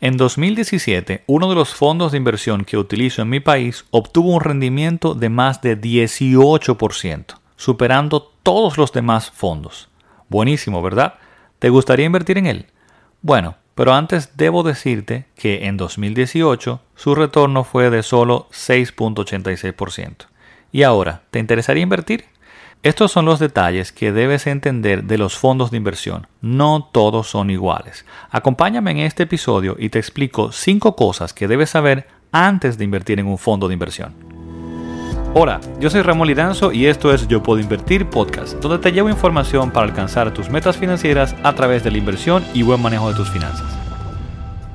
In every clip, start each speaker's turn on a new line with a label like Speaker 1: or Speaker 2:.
Speaker 1: En 2017, uno de los fondos de inversión que utilizo en mi país obtuvo un rendimiento de más de 18%, superando todos los demás fondos. Buenísimo, ¿verdad? ¿Te gustaría invertir en él? Bueno, pero antes debo decirte que en 2018 su retorno fue de solo 6.86%. ¿Y ahora, te interesaría invertir? Estos son los detalles que debes entender de los fondos de inversión. No todos son iguales. Acompáñame en este episodio y te explico 5 cosas que debes saber antes de invertir en un fondo de inversión. Hola, yo soy Ramón Lidanzo y esto es Yo Puedo Invertir Podcast, donde te llevo información para alcanzar tus metas financieras a través de la inversión y buen manejo de tus finanzas.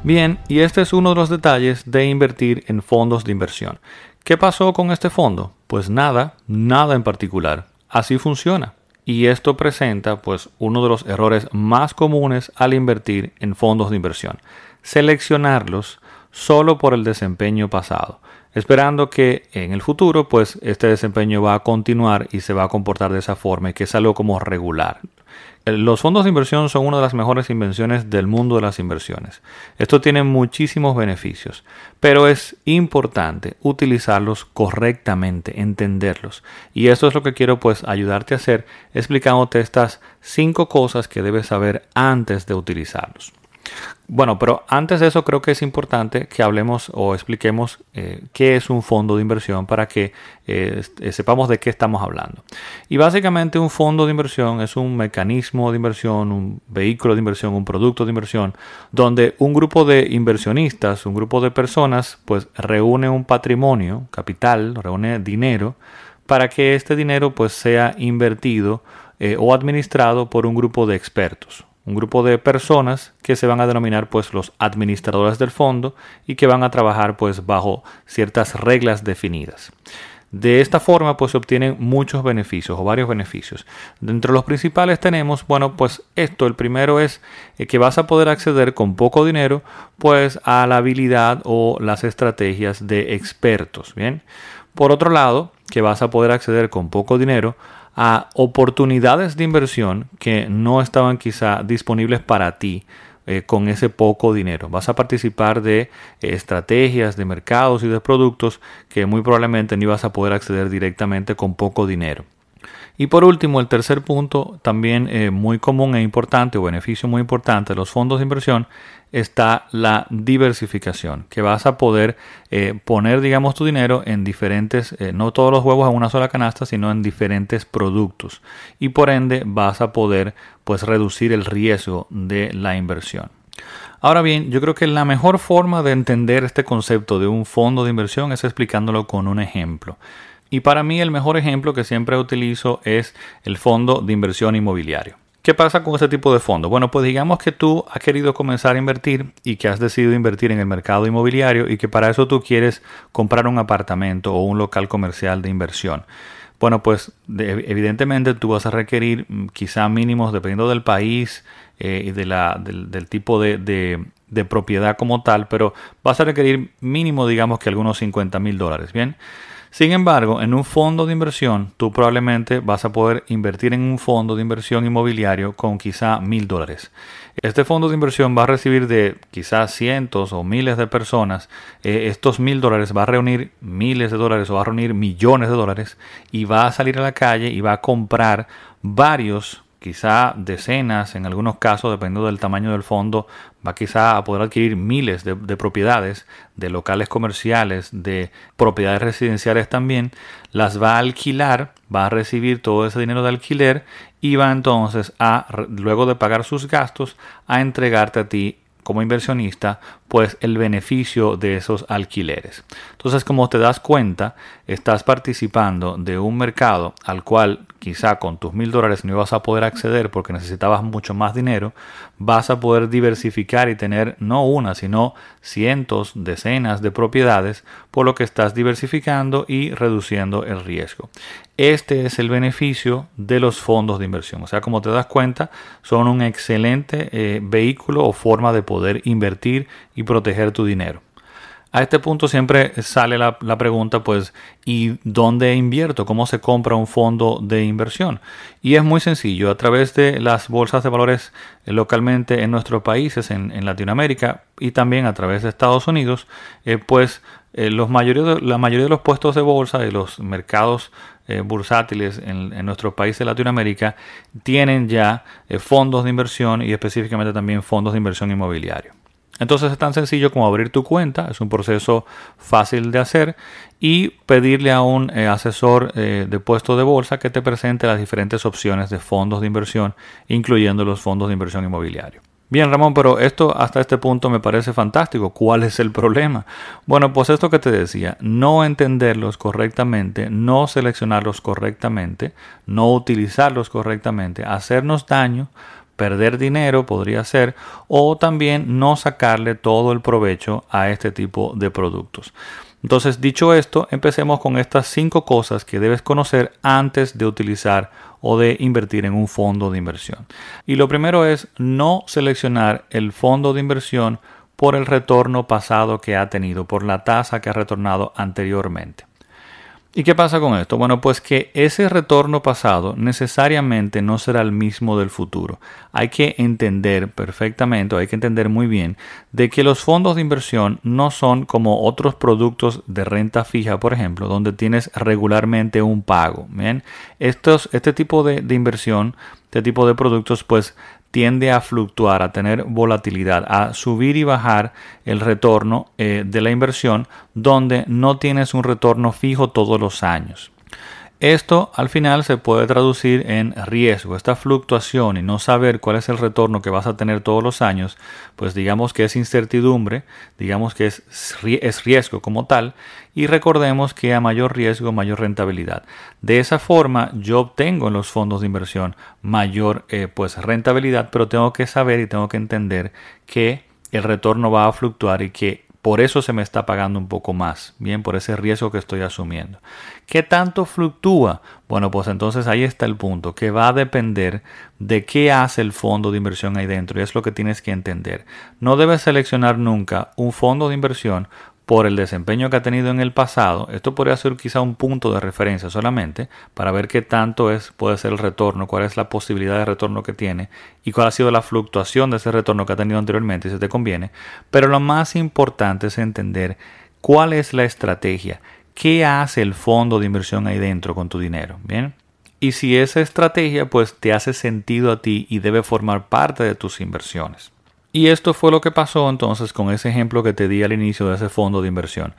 Speaker 1: Bien, y este es uno de los detalles de invertir en fondos de inversión. ¿Qué pasó con este fondo? Pues nada, nada en particular. Así funciona. Y esto presenta pues uno de los errores más comunes al invertir en fondos de inversión. Seleccionarlos solo por el desempeño pasado, esperando que en el futuro pues este desempeño va a continuar y se va a comportar de esa forma y que es algo como regular. Los fondos de inversión son una de las mejores invenciones del mundo de las inversiones. Esto tiene muchísimos beneficios, pero es importante utilizarlos correctamente, entenderlos. Y eso es lo que quiero pues ayudarte a hacer explicándote estas cinco cosas que debes saber antes de utilizarlos. Bueno, pero antes de eso creo que es importante que hablemos o expliquemos eh, qué es un fondo de inversión para que eh, sepamos de qué estamos hablando. Y básicamente un fondo de inversión es un mecanismo de inversión, un vehículo de inversión, un producto de inversión, donde un grupo de inversionistas, un grupo de personas, pues reúne un patrimonio, capital, reúne dinero, para que este dinero pues sea invertido eh, o administrado por un grupo de expertos un grupo de personas que se van a denominar pues los administradores del fondo y que van a trabajar pues bajo ciertas reglas definidas. De esta forma pues se obtienen muchos beneficios o varios beneficios. Dentro de los principales tenemos, bueno, pues esto, el primero es eh, que vas a poder acceder con poco dinero pues a la habilidad o las estrategias de expertos, ¿bien? Por otro lado, que vas a poder acceder con poco dinero a oportunidades de inversión que no estaban quizá disponibles para ti eh, con ese poco dinero. Vas a participar de eh, estrategias, de mercados y de productos que muy probablemente no ibas a poder acceder directamente con poco dinero. Y por último, el tercer punto, también eh, muy común e importante o beneficio muy importante de los fondos de inversión, está la diversificación, que vas a poder eh, poner, digamos, tu dinero en diferentes, eh, no todos los huevos en una sola canasta, sino en diferentes productos. Y por ende vas a poder, pues, reducir el riesgo de la inversión. Ahora bien, yo creo que la mejor forma de entender este concepto de un fondo de inversión es explicándolo con un ejemplo. Y para mí el mejor ejemplo que siempre utilizo es el fondo de inversión inmobiliario. ¿Qué pasa con este tipo de fondo? Bueno, pues digamos que tú has querido comenzar a invertir y que has decidido invertir en el mercado inmobiliario y que para eso tú quieres comprar un apartamento o un local comercial de inversión. Bueno, pues evidentemente tú vas a requerir mm, quizá mínimos, dependiendo del país eh, y de la, del, tipo de, de, propiedad como tal, pero vas a requerir mínimo, digamos que algunos 50 mil dólares. Bien. Sin embargo, en un fondo de inversión, tú probablemente vas a poder invertir en un fondo de inversión inmobiliario con quizá mil dólares. Este fondo de inversión va a recibir de quizás cientos o miles de personas. Eh, estos mil dólares va a reunir miles de dólares o va a reunir millones de dólares y va a salir a la calle y va a comprar varios quizá decenas, en algunos casos, dependiendo del tamaño del fondo, va quizá a poder adquirir miles de, propiedades, de locales comerciales, de propiedades residenciales también, las va a alquilar, va a recibir todo ese dinero de alquiler y va entonces a, luego de pagar sus gastos, a entregarte a ti como inversionista, pues el beneficio de esos alquileres. Entonces, como te das cuenta, estás participando de un mercado al cual quizá con tus mil dólares no ibas a poder acceder porque necesitabas mucho más dinero, vas a poder diversificar y tener no una, sino cientos, decenas de propiedades, por lo que estás diversificando y reduciendo el riesgo. Este es el beneficio de los fondos de inversión. O sea, como te das cuenta, son un excelente eh, vehículo o forma de poder invertir y proteger tu dinero. A este punto siempre sale la, pregunta, pues, ¿y dónde invierto? ¿Cómo se compra un fondo de inversión? Y es muy sencillo, a través de las bolsas de valores eh, localmente en nuestros países, en, Latinoamérica y también a través de Estados Unidos, eh, pues eh, los la mayoría de los puestos de bolsa de los mercados bursátiles en, en, nuestros países de Latinoamérica tienen ya fondos de inversión y específicamente también fondos de inversión inmobiliario. Entonces es tan sencillo como abrir tu cuenta, es un proceso fácil de hacer y pedirle a un eh, asesor eh, de puesto de bolsa que te presente las diferentes opciones de fondos de inversión, incluyendo los fondos de inversión inmobiliario. Bien, Ramón, pero esto hasta este punto me parece fantástico. ¿Cuál es el problema? Bueno, pues esto que te decía, no entenderlos correctamente, no seleccionarlos correctamente, no utilizarlos correctamente, hacernos daño perder dinero podría ser o también no sacarle todo el provecho a este tipo de productos. Entonces, dicho esto, empecemos con estas cinco cosas que debes conocer antes de utilizar o de invertir en un fondo de inversión. Y lo primero es no seleccionar el fondo de inversión por el retorno pasado que ha tenido, por la tasa que ha retornado anteriormente. ¿Y qué pasa con esto? Bueno, pues que ese retorno pasado necesariamente no será el mismo del futuro. Hay que entender perfectamente, hay que entender muy bien, de que los fondos de inversión no son como otros productos de renta fija, por ejemplo, donde tienes regularmente un pago. ¿bien? Estos, este tipo de, de inversión, este tipo de productos, pues tiende a fluctuar, a tener volatilidad, a subir y bajar el retorno eh, de la inversión donde no tienes un retorno fijo todos los años. Esto al final se puede traducir en riesgo. Esta fluctuación y no saber cuál es el retorno que vas a tener todos los años, pues digamos que es incertidumbre, digamos que es, es riesgo como tal, y recordemos que a mayor riesgo, mayor rentabilidad. De esa forma yo obtengo en los fondos de inversión mayor eh, pues rentabilidad, pero tengo que saber y tengo que entender que el retorno va a fluctuar y que por eso se me está pagando un poco más, bien, por ese riesgo que estoy asumiendo. ¿Qué tanto fluctúa? Bueno, pues entonces ahí está el punto, que va a depender de qué hace el fondo de inversión ahí dentro y es lo que tienes que entender. No debes seleccionar nunca un fondo de inversión por el desempeño que ha tenido en el pasado, esto podría ser quizá un punto de referencia solamente para ver qué tanto es, puede ser el retorno, cuál es la posibilidad de retorno que tiene y cuál ha sido la fluctuación de ese retorno que ha tenido anteriormente, si te conviene. Pero lo más importante es entender cuál es la estrategia, qué hace el fondo de inversión ahí dentro con tu dinero, ¿bien? Y si esa estrategia pues te hace sentido a ti y debe formar parte de tus inversiones. Y esto fue lo que pasó entonces con ese ejemplo que te di al inicio de ese fondo de inversión.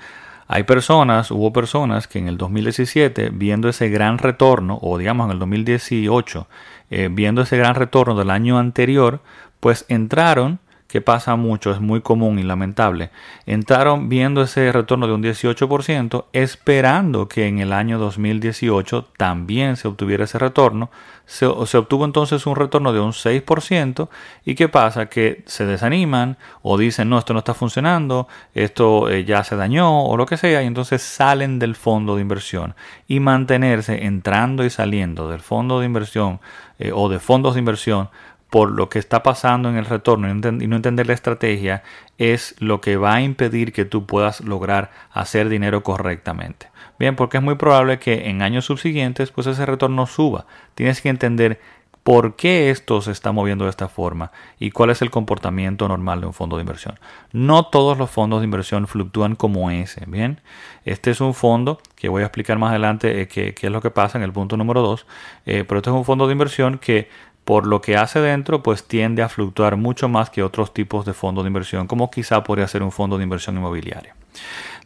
Speaker 1: Hay personas, hubo personas que en el 2017, viendo ese gran retorno, o digamos en el 2018, eh, viendo ese gran retorno del año anterior, pues entraron que pasa mucho, es muy común y lamentable, entraron viendo ese retorno de un 18%, esperando que en el año 2018 también se obtuviera ese retorno. Se, obtuvo entonces un retorno de un 6% y qué pasa? Que se desaniman o dicen, no, esto no está funcionando, esto eh, ya se dañó o lo que sea, y entonces salen del fondo de inversión. Y mantenerse entrando y saliendo del fondo de inversión eh, o de fondos de inversión por lo que está pasando en el retorno y no entender la estrategia es lo que va a impedir que tú puedas lograr hacer dinero correctamente. Bien, porque es muy probable que en años subsiguientes pues ese retorno suba. Tienes que entender por qué esto se está moviendo de esta forma y cuál es el comportamiento normal de un fondo de inversión. No todos los fondos de inversión fluctúan como ese. Bien, este es un fondo que voy a explicar más adelante eh, qué, es lo que pasa en el punto número 2, eh, pero este es un fondo de inversión que por lo que hace dentro, pues tiende a fluctuar mucho más que otros tipos de fondos de inversión, como quizá podría ser un fondo de inversión inmobiliaria.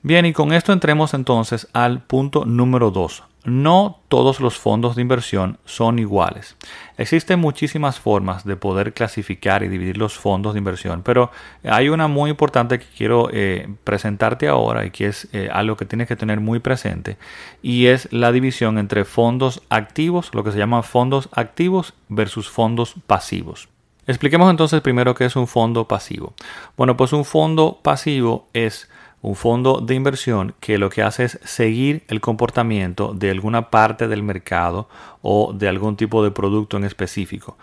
Speaker 1: Bien, y con esto entremos entonces al punto número 2. No todos los fondos de inversión son iguales. Existen muchísimas formas de poder clasificar y dividir los fondos de inversión, pero hay una muy importante que quiero eh, presentarte ahora y que es eh, algo que tienes que tener muy presente y es la división entre fondos activos, lo que se llama fondos activos versus fondos pasivos. Expliquemos entonces primero qué es un fondo pasivo. Bueno, pues un fondo pasivo es un fondo de inversión que lo que hace es seguir el comportamiento de alguna parte del mercado o de algún tipo de producto en específico.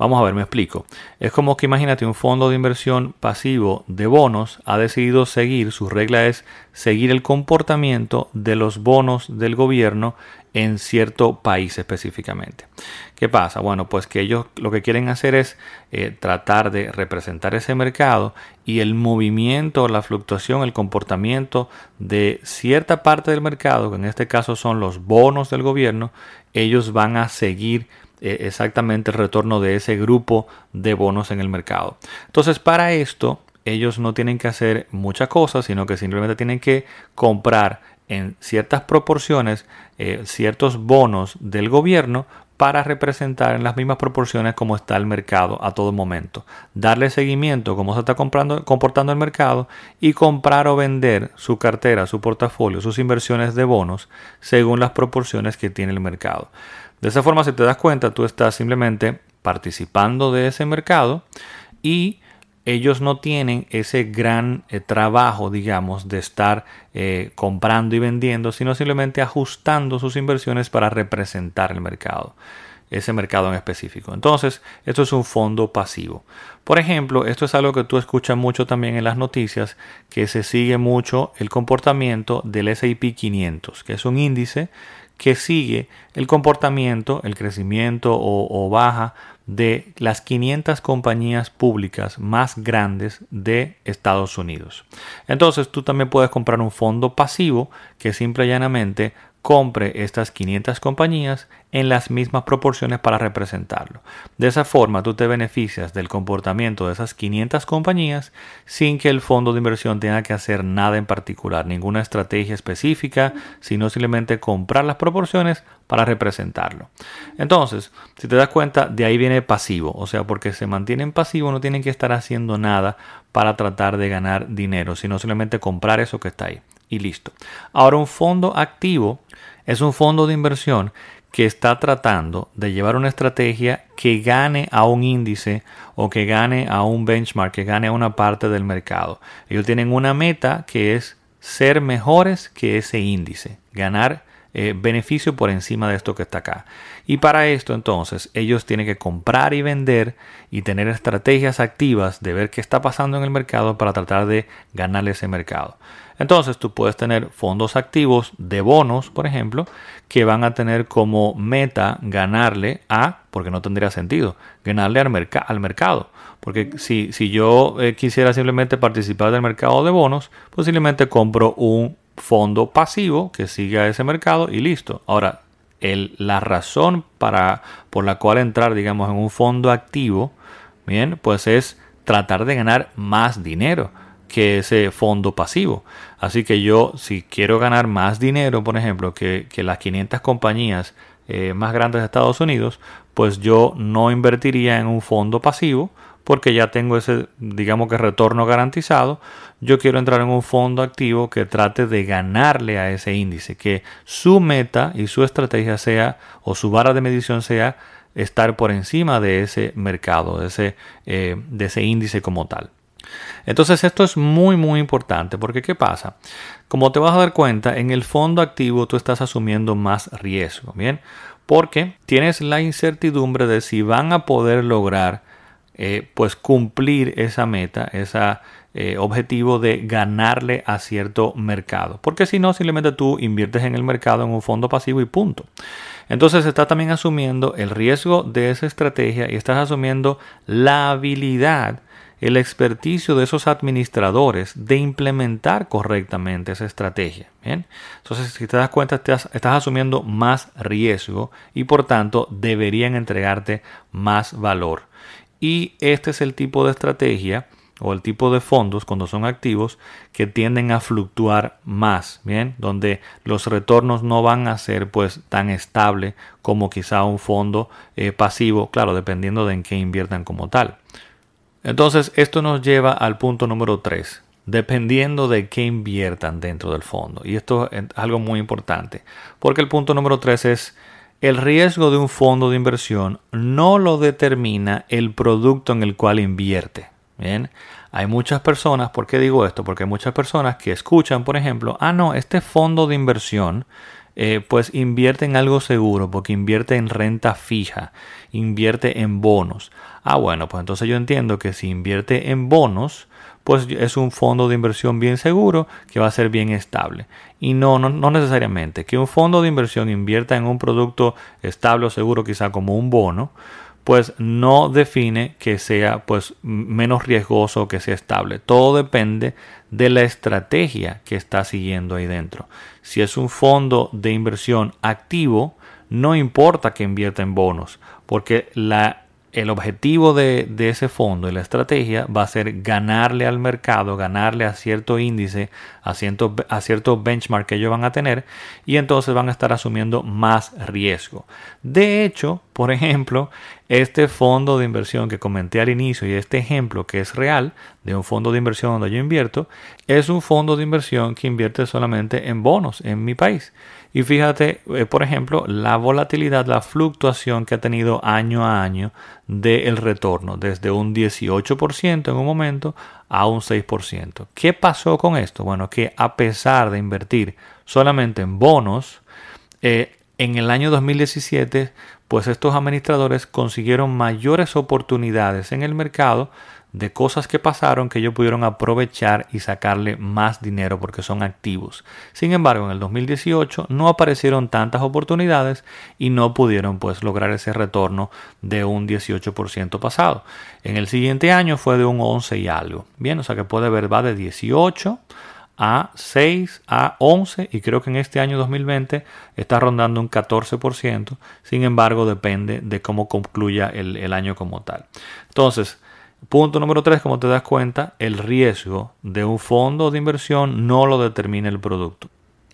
Speaker 1: Vamos a ver, me explico. Es como que imagínate un fondo de inversión pasivo de bonos ha decidido seguir, su regla es seguir el comportamiento de los bonos del gobierno en cierto país específicamente. ¿Qué pasa? Bueno, pues que ellos lo que quieren hacer es eh, tratar de representar ese mercado y el movimiento, la fluctuación, el comportamiento de cierta parte del mercado, que en este caso son los bonos del gobierno, ellos van a seguir eh, exactamente el retorno de ese grupo de bonos en el mercado. Entonces, para esto, ellos no tienen que hacer muchas cosas, sino que simplemente tienen que comprar en ciertas proporciones eh, ciertos bonos del gobierno para representar en las mismas proporciones como está el mercado a todo momento. Darle seguimiento cómo se está comprando, comportando el mercado y comprar o vender su cartera, su portafolio, sus inversiones de bonos según las proporciones que tiene el mercado. De esa forma, si te das cuenta, tú estás simplemente participando de ese mercado y ellos no tienen ese gran eh, trabajo, digamos, de estar eh, comprando y vendiendo, sino simplemente ajustando sus inversiones para representar el mercado, ese mercado en específico. Entonces, esto es un fondo pasivo. Por ejemplo, esto es algo que tú escuchas mucho también en las noticias, que se sigue mucho el comportamiento del S&P 500, que es un índice que sigue el comportamiento, el crecimiento o, baja de las 500 compañías públicas más grandes de Estados Unidos. Entonces tú también puedes comprar un fondo pasivo que simple y llanamente compre estas 500 compañías en las mismas proporciones para representarlo. De esa forma tú te beneficias del comportamiento de esas 500 compañías sin que el fondo de inversión tenga que hacer nada en particular, ninguna estrategia específica, sino simplemente comprar las proporciones para representarlo. Entonces, si te das cuenta, de ahí viene pasivo, o sea, porque se mantienen pasivo no tienen que estar haciendo nada para tratar de ganar dinero, sino simplemente comprar eso que está ahí y listo. Ahora un fondo activo es un fondo de inversión que está tratando de llevar una estrategia que gane a un índice o que gane a un benchmark, que gane a una parte del mercado. Ellos tienen una meta que es ser mejores que ese índice, ganar eh, beneficio por encima de esto que está acá. Y para esto entonces ellos tienen que comprar y vender y tener estrategias activas de ver qué está pasando en el mercado para tratar de ganarle ese mercado. Entonces tú puedes tener fondos activos de bonos, por ejemplo, que van a tener como meta ganarle a, porque no tendría sentido, ganarle al, al mercado. Porque si, si yo eh, quisiera simplemente participar del mercado de bonos, posiblemente compro un fondo pasivo que siga ese mercado y listo. Ahora, el, la razón para, por la cual entrar, digamos, en un fondo activo, bien, pues es tratar de ganar más dinero que ese fondo pasivo. Así que yo, si quiero ganar más dinero, por ejemplo, que, las 500 compañías eh, más grandes de Estados Unidos, pues yo no invertiría en un fondo pasivo porque ya tengo ese, digamos que retorno garantizado. Yo quiero entrar en un fondo activo que trate de ganarle a ese índice, que su meta y su estrategia sea, o su vara de medición sea, estar por encima de ese mercado, de ese, eh, de ese índice como tal. Entonces esto es muy muy importante porque ¿qué pasa? Como te vas a dar cuenta, en el fondo activo tú estás asumiendo más riesgo, ¿bien? Porque tienes la incertidumbre de si van a poder lograr eh, pues cumplir esa meta, ese eh, objetivo de ganarle a cierto mercado. Porque si no, simplemente tú inviertes en el mercado en un fondo pasivo y punto. Entonces estás también asumiendo el riesgo de esa estrategia y estás asumiendo la habilidad el experticio de esos administradores de implementar correctamente esa estrategia. ¿bien? Entonces, si te das cuenta, estás, estás asumiendo más riesgo y por tanto deberían entregarte más valor. Y este es el tipo de estrategia o el tipo de fondos cuando son activos que tienden a fluctuar más, bien, donde los retornos no van a ser pues tan estable como quizá un fondo eh, pasivo, claro, dependiendo de en qué inviertan como tal. Entonces, esto nos lleva al punto número 3, dependiendo de qué inviertan dentro del fondo. Y esto es algo muy importante, porque el punto número 3 es el riesgo de un fondo de inversión no lo determina el producto en el cual invierte. Bien, hay muchas personas, ¿por qué digo esto? Porque hay muchas personas que escuchan, por ejemplo, ah, no, este fondo de inversión eh, pues invierte en algo seguro, porque invierte en renta fija, invierte en bonos. Ah, bueno, pues entonces yo entiendo que si invierte en bonos, pues es un fondo de inversión bien seguro que va a ser bien estable. Y no, no, no, necesariamente. Que un fondo de inversión invierta en un producto estable o seguro, quizá como un bono, pues no define que sea pues menos riesgoso o que sea estable. Todo depende de la estrategia que está siguiendo ahí dentro. Si es un fondo de inversión activo, no importa que invierta en bonos, porque la el objetivo de, ese fondo y la estrategia va a ser ganarle al mercado, ganarle a cierto índice, a cierto, a cierto benchmark que ellos van a tener y entonces van a estar asumiendo más riesgo. De hecho, por ejemplo, este fondo de inversión que comenté al inicio y este ejemplo que es real de un fondo de inversión donde yo invierto, es un fondo de inversión que invierte solamente en bonos en mi país. Y fíjate, eh, por ejemplo, la volatilidad, la fluctuación que ha tenido año a año del retorno, desde un 18% en un momento a un 6%. ¿Qué pasó con esto? Bueno, que a pesar de invertir solamente en bonos, eh, en el año 2017, pues estos administradores consiguieron mayores oportunidades en el mercado de cosas que pasaron que ellos pudieron aprovechar y sacarle más dinero porque son activos. Sin embargo, en el 2018 no aparecieron tantas oportunidades y no pudieron pues lograr ese retorno de un 18% pasado. En el siguiente año fue de un 11 y algo. Bien, o sea que puede ver va de 18 a 6 a 11 y creo que en este año 2020 está rondando un 14%. Sin embargo, depende de cómo concluya el, el año como tal. Entonces, Punto número 3, como te das cuenta, el riesgo de un fondo de inversión no lo determina el producto.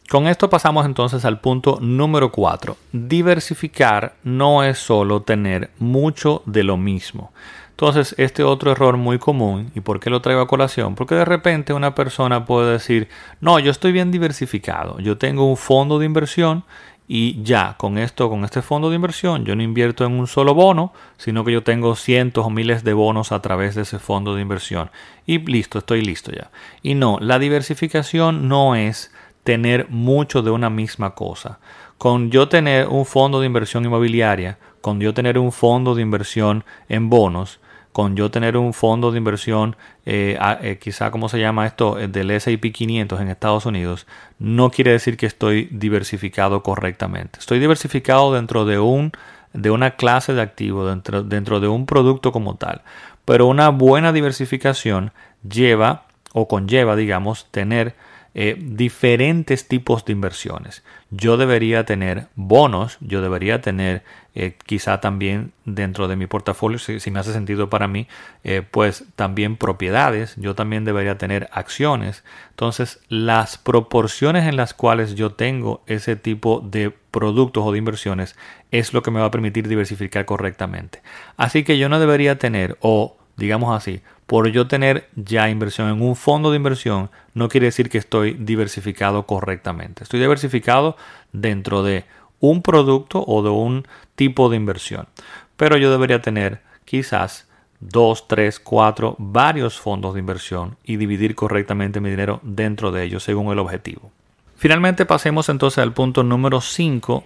Speaker 1: Con esto pasamos entonces al punto número 4. Diversificar no es solo tener mucho de lo mismo. Entonces, este otro error muy común, ¿y por qué lo traigo a colación? Porque de repente una persona puede decir, no, yo estoy bien diversificado, yo tengo un fondo de inversión y ya con esto, con este fondo de inversión, yo no invierto en un solo bono, sino que yo tengo cientos o miles de bonos a través de ese fondo de inversión. Y listo, estoy listo ya. Y no, la diversificación no es tener mucho de una misma cosa. Con yo tener un fondo de inversión inmobiliaria, con yo tener un fondo de inversión en bonos, con yo tener un fondo de inversión, eh, eh, quizá como se llama esto, eh, del SP 500 en Estados Unidos, no quiere decir que estoy diversificado correctamente. Estoy diversificado dentro de, un, de una clase de activo, dentro, dentro de un producto como tal. Pero una buena diversificación lleva o conlleva, digamos, tener diferentes tipos de inversiones. Yo debería tener bonos, yo debería tener eh, quizá también dentro de mi portafolio, si, me hace sentido para mí, eh, pues también propiedades, yo también debería tener acciones. Entonces, las proporciones en las cuales yo tengo ese tipo de productos o de inversiones es lo que me va a permitir diversificar correctamente. Así que yo no debería tener, o digamos así, por yo tener ya inversión en un fondo de inversión, no quiere decir que estoy diversificado correctamente. Estoy diversificado dentro de un producto o de un tipo de inversión. Pero yo debería tener quizás dos, tres, cuatro, varios fondos de inversión y dividir correctamente mi dinero dentro de ellos según el objetivo. Finalmente pasemos entonces al punto número 5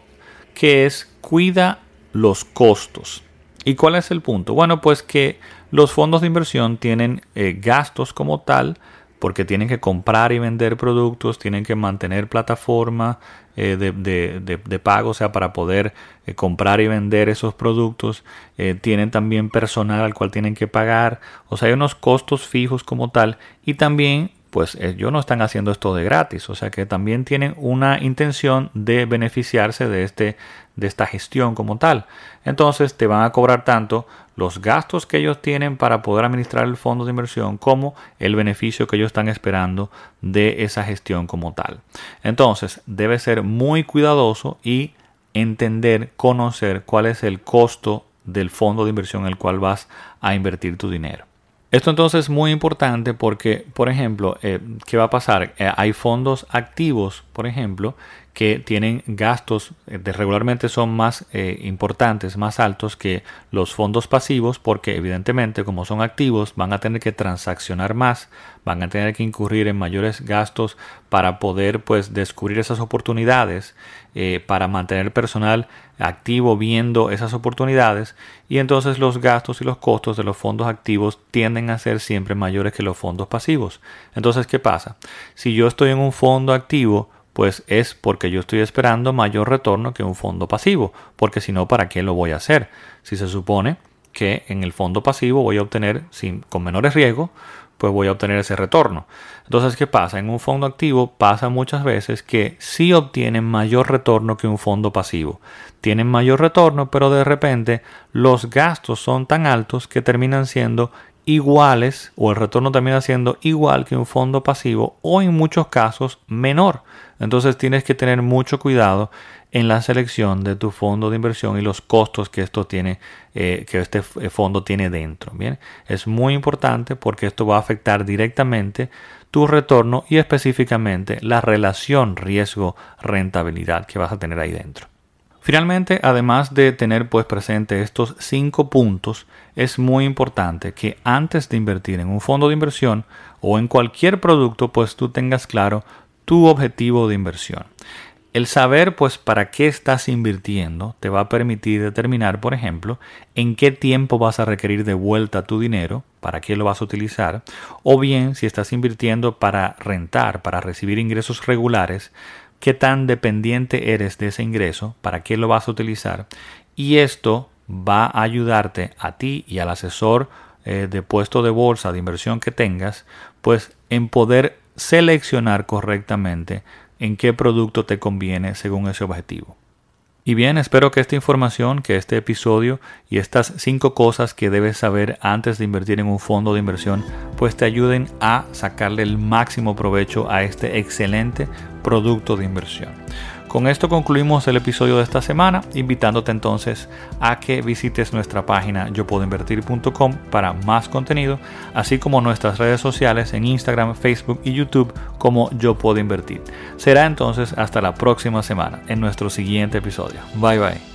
Speaker 1: que es cuida los costos. ¿Y cuál es el punto? Bueno, pues que los fondos de inversión tienen eh, gastos como tal porque tienen que comprar y vender productos, tienen que mantener plataforma eh, de, pago, o sea, para poder eh, comprar y vender esos productos. Eh, tienen también personal al cual tienen que pagar, o sea, hay unos costos fijos como tal. Y también pues ellos no están haciendo esto de gratis, o sea que también tienen una intención de beneficiarse de, este, de esta gestión como tal. Entonces te van a cobrar tanto los gastos que ellos tienen para poder administrar el fondo de inversión como el beneficio que ellos están esperando de esa gestión como tal. Entonces debe ser muy cuidadoso y entender, conocer cuál es el costo del fondo de inversión en el cual vas a invertir tu dinero. Esto entonces es muy importante porque, por ejemplo, eh, ¿qué va a pasar? Eh, hay fondos activos, por ejemplo, que tienen gastos eh, de regularmente son más eh, importantes, más altos que los fondos pasivos porque evidentemente como son activos van a tener que transaccionar más, van a tener que incurrir en mayores gastos para poder pues descubrir esas oportunidades, eh, para mantener personal activo viendo esas oportunidades y entonces los gastos y los costos de los fondos activos tienden a ser siempre mayores que los fondos pasivos. Entonces, ¿qué pasa? Si yo estoy en un fondo activo, pues es porque yo estoy esperando mayor retorno que un fondo pasivo, porque si no, ¿para qué lo voy a hacer? Si se supone que en el fondo pasivo voy a obtener, sin, con menores riesgos, pues voy a obtener ese retorno. Entonces, ¿qué pasa? En un fondo activo pasa muchas veces que sí obtienen mayor retorno que un fondo pasivo. Tienen mayor retorno, pero de repente los gastos son tan altos que terminan siendo iguales o el retorno termina siendo igual que un fondo pasivo o en muchos casos menor. Entonces tienes que tener mucho cuidado en la selección de tu fondo de inversión y los costos que esto tiene, eh, que este eh, fondo tiene dentro. Bien, es muy importante porque esto va a afectar directamente tu retorno y específicamente la relación riesgo-rentabilidad que vas a tener ahí dentro. Finalmente, además de tener pues presente estos cinco puntos, es muy importante que antes de invertir en un fondo de inversión o en cualquier producto, pues tú tengas claro tu objetivo de inversión. El saber pues para qué estás invirtiendo te va a permitir determinar, por ejemplo, en qué tiempo vas a requerir de vuelta tu dinero, para qué lo vas a utilizar, o bien si estás invirtiendo para rentar, para recibir ingresos regulares, qué tan dependiente eres de ese ingreso, para qué lo vas a utilizar. Y esto va a ayudarte a ti y al asesor eh, de puesto de bolsa de inversión que tengas, pues en poder seleccionar correctamente en qué producto te conviene según ese objetivo. Y bien, espero que esta información, que este episodio y estas cinco cosas que debes saber antes de invertir en un fondo de inversión, pues te ayuden a sacarle el máximo provecho a este excelente producto de inversión. Con esto concluimos el episodio de esta semana, invitándote entonces a que visites nuestra página yopuedoinvertir.com para más contenido, así como nuestras redes sociales en Instagram, Facebook y YouTube como Yo Puedo Invertir. Será entonces hasta la próxima semana en nuestro siguiente episodio. Bye bye.